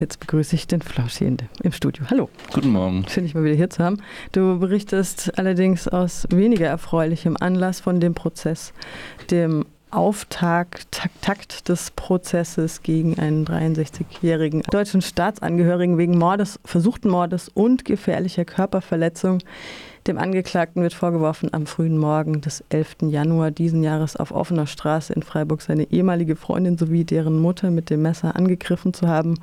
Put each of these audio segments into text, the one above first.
Jetzt begrüße ich den Flauschierende im Studio. Hallo. Guten Morgen. Schön, dich mal wieder hier zu haben. Du berichtest allerdings aus weniger erfreulichem Anlass von dem Prozess, dem Auftakt Takt des Prozesses gegen einen 63-jährigen deutschen Staatsangehörigen wegen Mordes, versuchten Mordes und gefährlicher Körperverletzung. Dem Angeklagten wird vorgeworfen, am frühen Morgen des 11. Januar diesen Jahres auf offener Straße in Freiburg seine ehemalige Freundin sowie deren Mutter mit dem Messer angegriffen zu haben,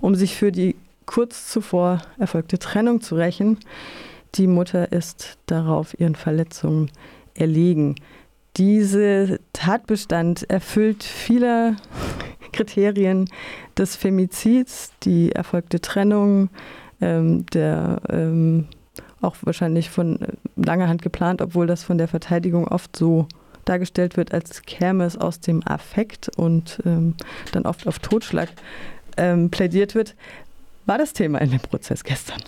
um sich für die kurz zuvor erfolgte Trennung zu rächen. Die Mutter ist darauf ihren Verletzungen erlegen. Dieser Tatbestand erfüllt viele Kriterien des Femizids, die erfolgte Trennung, ähm, der ähm, auch wahrscheinlich von äh, langer Hand geplant, obwohl das von der Verteidigung oft so dargestellt wird, als käme es aus dem Affekt und ähm, dann oft auf Totschlag ähm, plädiert wird. War das Thema in dem Prozess gestern?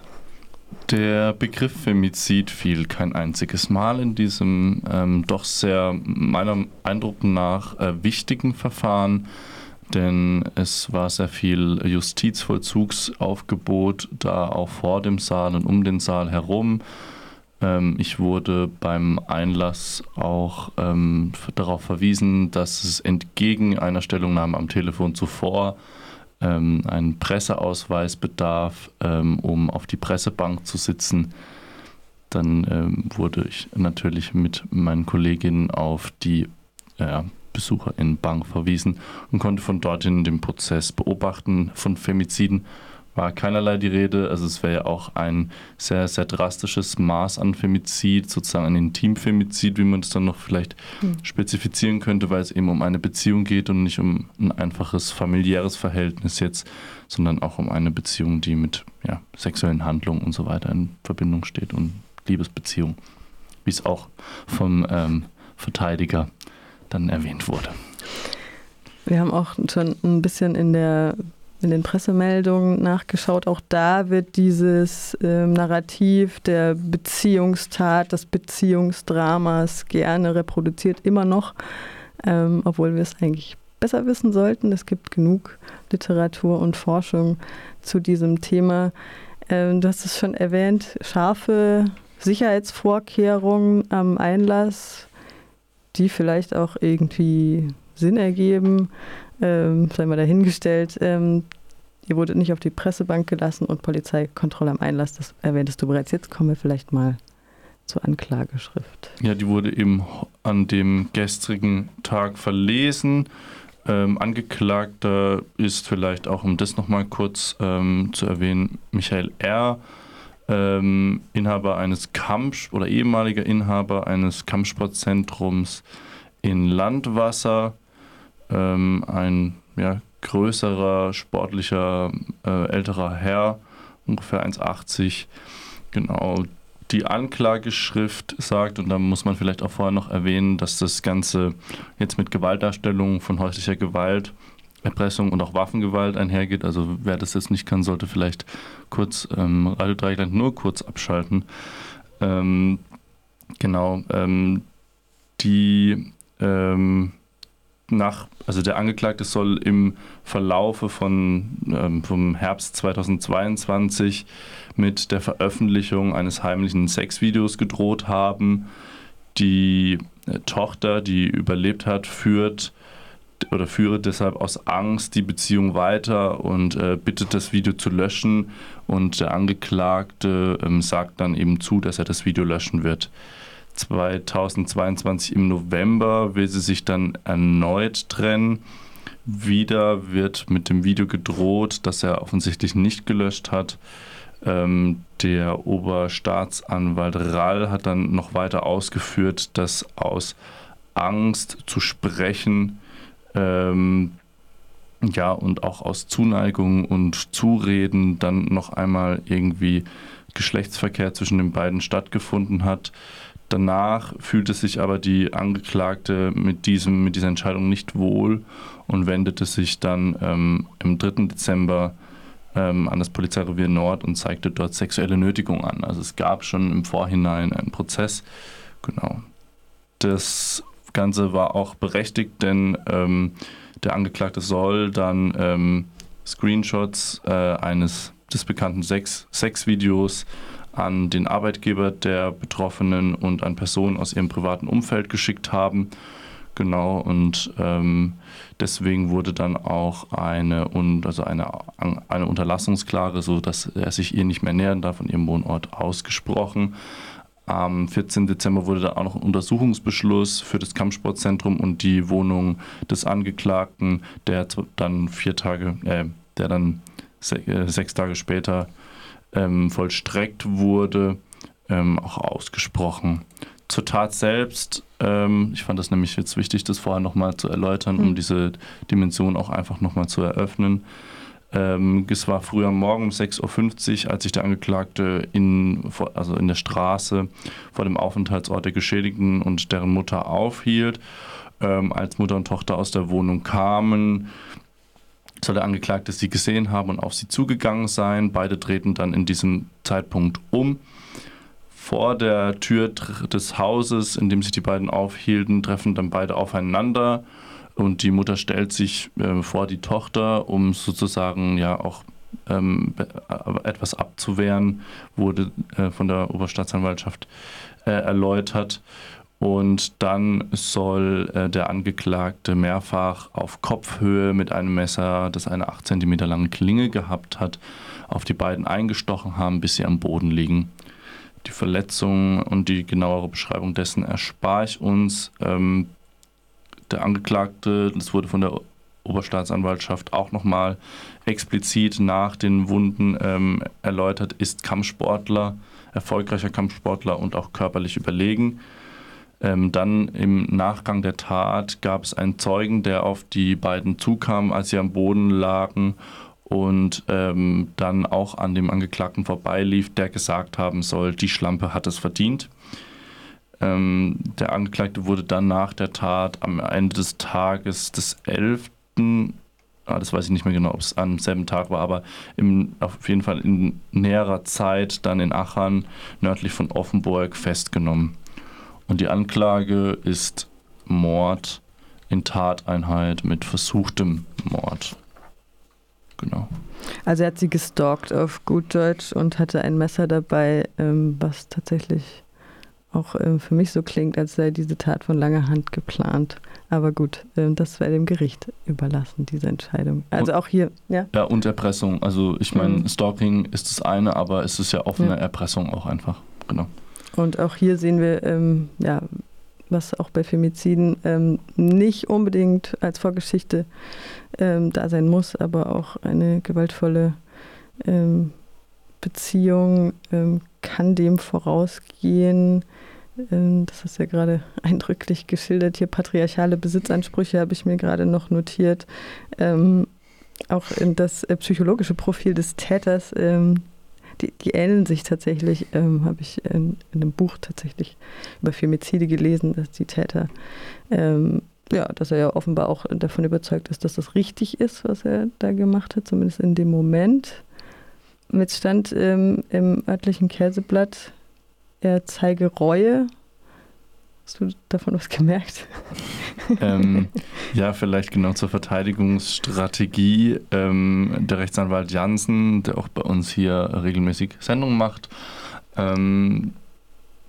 Der Begriff Femizid fiel kein einziges Mal in diesem ähm, doch sehr meiner Eindruck nach äh, wichtigen Verfahren denn es war sehr viel Justizvollzugsaufgebot da auch vor dem Saal und um den Saal herum. Ähm, ich wurde beim Einlass auch ähm, darauf verwiesen, dass es entgegen einer Stellungnahme am Telefon zuvor ähm, einen Presseausweis bedarf, ähm, um auf die Pressebank zu sitzen. Dann ähm, wurde ich natürlich mit meinen Kolleginnen auf die ja, Besucher in Bank verwiesen und konnte von dorthin den Prozess beobachten. Von Femiziden war keinerlei die Rede. Also es wäre ja auch ein sehr, sehr drastisches Maß an Femizid, sozusagen ein Intimfemizid, wie man es dann noch vielleicht mhm. spezifizieren könnte, weil es eben um eine Beziehung geht und nicht um ein einfaches familiäres Verhältnis jetzt, sondern auch um eine Beziehung, die mit ja, sexuellen Handlungen und so weiter in Verbindung steht und Liebesbeziehung, wie es auch vom ähm, Verteidiger dann erwähnt wurde. Wir haben auch schon ein bisschen in der in den Pressemeldungen nachgeschaut. Auch da wird dieses äh, Narrativ der Beziehungstat, des Beziehungsdramas gerne reproduziert, immer noch, ähm, obwohl wir es eigentlich besser wissen sollten. Es gibt genug Literatur und Forschung zu diesem Thema. Ähm, du hast es schon erwähnt, scharfe Sicherheitsvorkehrungen am Einlass die vielleicht auch irgendwie Sinn ergeben, ähm, sei mal dahingestellt. Ähm, ihr wurdet nicht auf die Pressebank gelassen und Polizeikontrolle am Einlass, das erwähntest du bereits. Jetzt kommen wir vielleicht mal zur Anklageschrift. Ja, die wurde eben an dem gestrigen Tag verlesen. Ähm, Angeklagter ist vielleicht auch, um das nochmal kurz ähm, zu erwähnen, Michael R., ähm, Inhaber eines Kampf- oder ehemaliger Inhaber eines Kampfsportzentrums in Landwasser, ähm, ein ja, größerer, sportlicher, äh, älterer Herr, ungefähr 1,80. Genau, die Anklageschrift sagt, und da muss man vielleicht auch vorher noch erwähnen, dass das Ganze jetzt mit Gewaltdarstellungen von häuslicher Gewalt Erpressung und auch Waffengewalt einhergeht. Also wer das jetzt nicht kann, sollte vielleicht kurz ähm, Radio Dreieckland nur kurz abschalten. Ähm, genau, ähm, die ähm, nach, also der Angeklagte soll im Verlaufe von ähm, vom Herbst 2022 mit der Veröffentlichung eines heimlichen Sexvideos gedroht haben. Die äh, Tochter, die überlebt hat, führt oder führe deshalb aus Angst die Beziehung weiter und äh, bittet das Video zu löschen und der Angeklagte ähm, sagt dann eben zu, dass er das Video löschen wird. 2022 im November will sie sich dann erneut trennen. Wieder wird mit dem Video gedroht, das er offensichtlich nicht gelöscht hat. Ähm, der Oberstaatsanwalt Rall hat dann noch weiter ausgeführt, dass aus Angst zu sprechen ähm, ja, und auch aus Zuneigung und Zureden dann noch einmal irgendwie Geschlechtsverkehr zwischen den beiden stattgefunden hat. Danach fühlte sich aber die Angeklagte mit, diesem, mit dieser Entscheidung nicht wohl und wendete sich dann ähm, im 3. Dezember ähm, an das Polizeirevier Nord und zeigte dort sexuelle Nötigung an. Also es gab schon im Vorhinein einen Prozess. Genau. Das Ganze war auch berechtigt, denn ähm, der Angeklagte soll dann ähm, Screenshots äh, eines des bekannten Sex Sexvideos an den Arbeitgeber der Betroffenen und an Personen aus ihrem privaten Umfeld geschickt haben. Genau, und ähm, deswegen wurde dann auch eine, also eine, eine Unterlassungsklage, so dass er sich ihr nicht mehr nähern darf, an ihrem Wohnort ausgesprochen. Am 14. Dezember wurde dann auch noch ein Untersuchungsbeschluss für das Kampfsportzentrum und die Wohnung des Angeklagten, der dann vier Tage, äh, der dann se äh, sechs Tage später ähm, vollstreckt wurde, ähm, auch ausgesprochen. Zur Tat selbst, ähm, ich fand das nämlich jetzt wichtig, das vorher nochmal zu erläutern, mhm. um diese Dimension auch einfach nochmal zu eröffnen. Ähm, es war früher Morgen um 6.50 Uhr, als sich der Angeklagte in, also in der Straße vor dem Aufenthaltsort der Geschädigten und deren Mutter aufhielt. Ähm, als Mutter und Tochter aus der Wohnung kamen, soll der Angeklagte sie gesehen haben und auf sie zugegangen sein. Beide treten dann in diesem Zeitpunkt um. Vor der Tür des Hauses, in dem sich die beiden aufhielten, treffen dann beide aufeinander und die Mutter stellt sich äh, vor die Tochter, um sozusagen ja auch ähm, äh, etwas abzuwehren, wurde äh, von der Oberstaatsanwaltschaft äh, erläutert. Und dann soll äh, der Angeklagte mehrfach auf Kopfhöhe mit einem Messer, das eine 8 cm lange Klinge gehabt hat, auf die beiden eingestochen haben, bis sie am Boden liegen. Die Verletzung und die genauere Beschreibung dessen erspare ich uns. Ähm, der Angeklagte, das wurde von der Oberstaatsanwaltschaft auch nochmal explizit nach den Wunden ähm, erläutert, ist Kampfsportler, erfolgreicher Kampfsportler und auch körperlich überlegen. Ähm, dann im Nachgang der Tat gab es einen Zeugen, der auf die beiden zukam, als sie am Boden lagen und ähm, dann auch an dem Angeklagten vorbeilief, der gesagt haben soll, die Schlampe hat es verdient. Ähm, der Angeklagte wurde dann nach der Tat am Ende des Tages des 11. Ah, das weiß ich nicht mehr genau, ob es am selben Tag war, aber im, auf jeden Fall in näherer Zeit dann in Achern, nördlich von Offenburg, festgenommen. Und die Anklage ist Mord in Tateinheit mit versuchtem Mord. Genau. Also er hat sie gestalkt auf gut Deutsch und hatte ein Messer dabei, ähm, was tatsächlich auch äh, für mich so klingt, als sei diese Tat von langer Hand geplant. Aber gut, äh, das wäre dem Gericht überlassen, diese Entscheidung. Also und, auch hier, ja. Ja, und Erpressung. Also ich meine, mhm. Stalking ist das eine, aber es ist ja offene ja. Erpressung auch einfach. Genau. Und auch hier sehen wir, ähm, ja, was auch bei Femiziden ähm, nicht unbedingt als Vorgeschichte ähm, da sein muss, aber auch eine gewaltvolle ähm, Beziehung ähm, kann dem vorausgehen, ähm, das ist ja gerade eindrücklich geschildert. Hier patriarchale Besitzansprüche habe ich mir gerade noch notiert. Ähm, auch das äh, psychologische Profil des Täters, ähm, die, die, ähneln sich tatsächlich, ähm, habe ich in, in, einem Buch tatsächlich über Femizide gelesen, dass die Täter, ähm, ja, dass er ja offenbar auch davon überzeugt ist, dass das richtig ist, was er da gemacht hat, zumindest in dem Moment. Mit stand ähm, im örtlichen Käseblatt, er zeige Reue. Hast du davon was gemerkt? ähm, ja, vielleicht genau zur Verteidigungsstrategie. Ähm, der Rechtsanwalt Jansen, der auch bei uns hier regelmäßig Sendungen macht, ähm,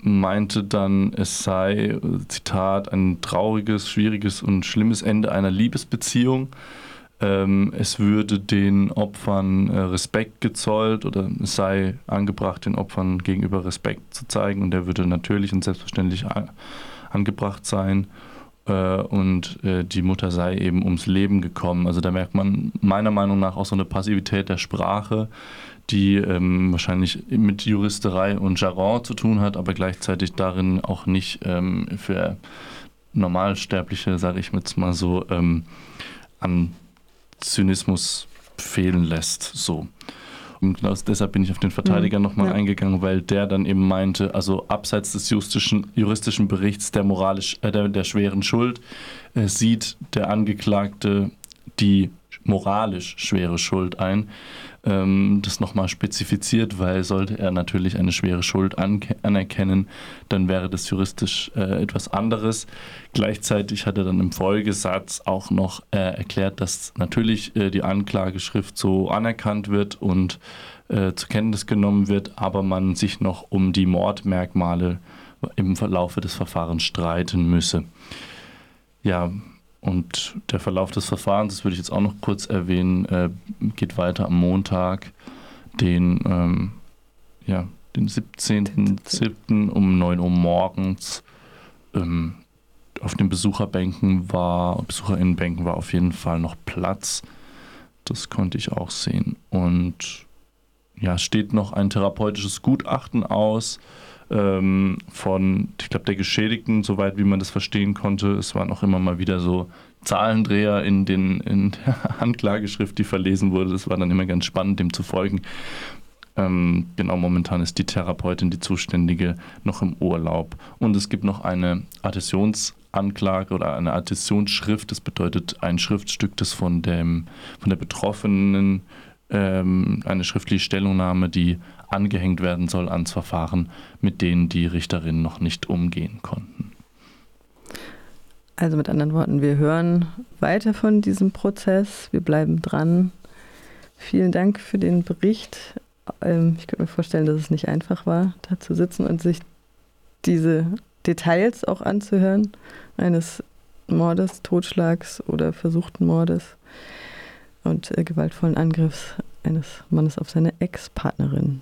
meinte dann, es sei, Zitat, ein trauriges, schwieriges und schlimmes Ende einer Liebesbeziehung. Ähm, es würde den Opfern äh, Respekt gezollt oder es sei angebracht, den Opfern gegenüber Respekt zu zeigen und der würde natürlich und selbstverständlich angebracht sein. Äh, und äh, die Mutter sei eben ums Leben gekommen. Also da merkt man meiner Meinung nach auch so eine Passivität der Sprache, die ähm, wahrscheinlich mit Juristerei und Jargon zu tun hat, aber gleichzeitig darin auch nicht ähm, für Normalsterbliche, sage ich jetzt mal so, ähm, an Zynismus fehlen lässt. So. Und genau deshalb bin ich auf den Verteidiger mhm. nochmal ja. eingegangen, weil der dann eben meinte, also abseits des juristischen, juristischen Berichts der, moralisch, äh, der, der schweren Schuld äh, sieht der Angeklagte die moralisch schwere Schuld ein. ähm, das nochmal spezifiziert, weil sollte er natürlich eine schwere Schuld anerkennen, dann wäre das juristisch äh, etwas anderes. Gleichzeitig hat er dann im Folgesatz auch noch äh, erklärt, dass natürlich äh, die Anklageschrift so anerkannt wird und äh, zur Kenntnis genommen wird, aber man sich noch um die Mordmerkmale im Verlaufe des Verfahrens streiten müsse. Ja, und der Verlauf des Verfahrens, das würde ich jetzt auch noch kurz erwähnen, äh, geht weiter am Montag, den, ähm, ja, den 17.07. um 9 Uhr morgens. Ähm, auf den Besucherbänken war, Besucherinnenbänken war auf jeden Fall noch Platz. Das konnte ich auch sehen. Und ja, steht noch ein therapeutisches Gutachten aus ähm, von, ich glaube, der Geschädigten, soweit wie man das verstehen konnte. Es waren auch immer mal wieder so Zahlendreher in, den, in der Anklageschrift, die verlesen wurde. Das war dann immer ganz spannend, dem zu folgen. Ähm, genau, momentan ist die Therapeutin, die Zuständige, noch im Urlaub. Und es gibt noch eine Adhäsionsanklage oder eine Adhäsionsschrift. Das bedeutet ein Schriftstück, das von, dem, von der Betroffenen ähm, eine schriftliche Stellungnahme, die angehängt werden soll ans Verfahren, mit denen die Richterinnen noch nicht umgehen konnten. Also mit anderen Worten, wir hören weiter von diesem Prozess, wir bleiben dran. Vielen Dank für den Bericht. Ähm, ich könnte mir vorstellen, dass es nicht einfach war, da zu sitzen und sich diese Details auch anzuhören, eines Mordes, Totschlags oder versuchten Mordes und äh, gewaltvollen Angriffs eines Mannes auf seine Ex-Partnerin.